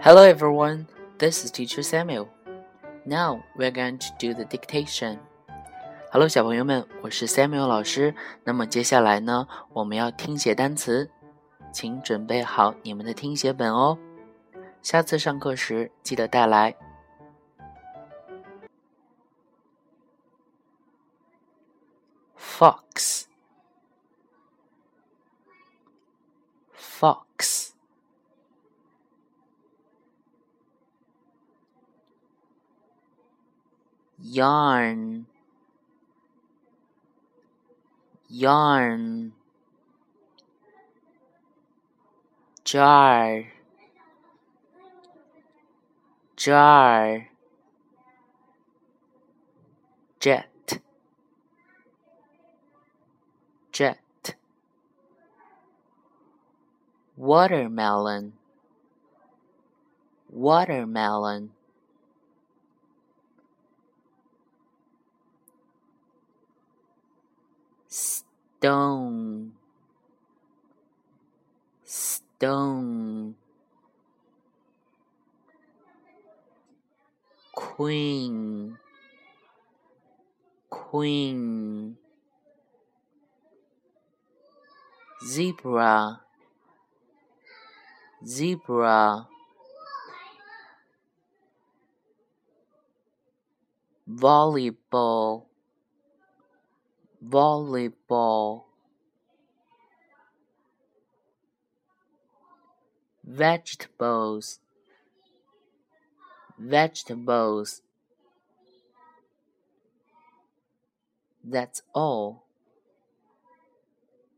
Hello everyone, this is Teacher Samuel. Now we're going to do the dictation. Hello，小朋友们，我是 Samuel 老师。那么接下来呢，我们要听写单词，请准备好你们的听写本哦。下次上课时记得带来。Fox, fox. Yarn. Yarn. Jar. Jar. Jet. Jet. Watermelon. Watermelon stone. Stone. Queen. Queen. Zebra. Zebra. Volleyball volleyball. Vegetables. Vegetables. That's all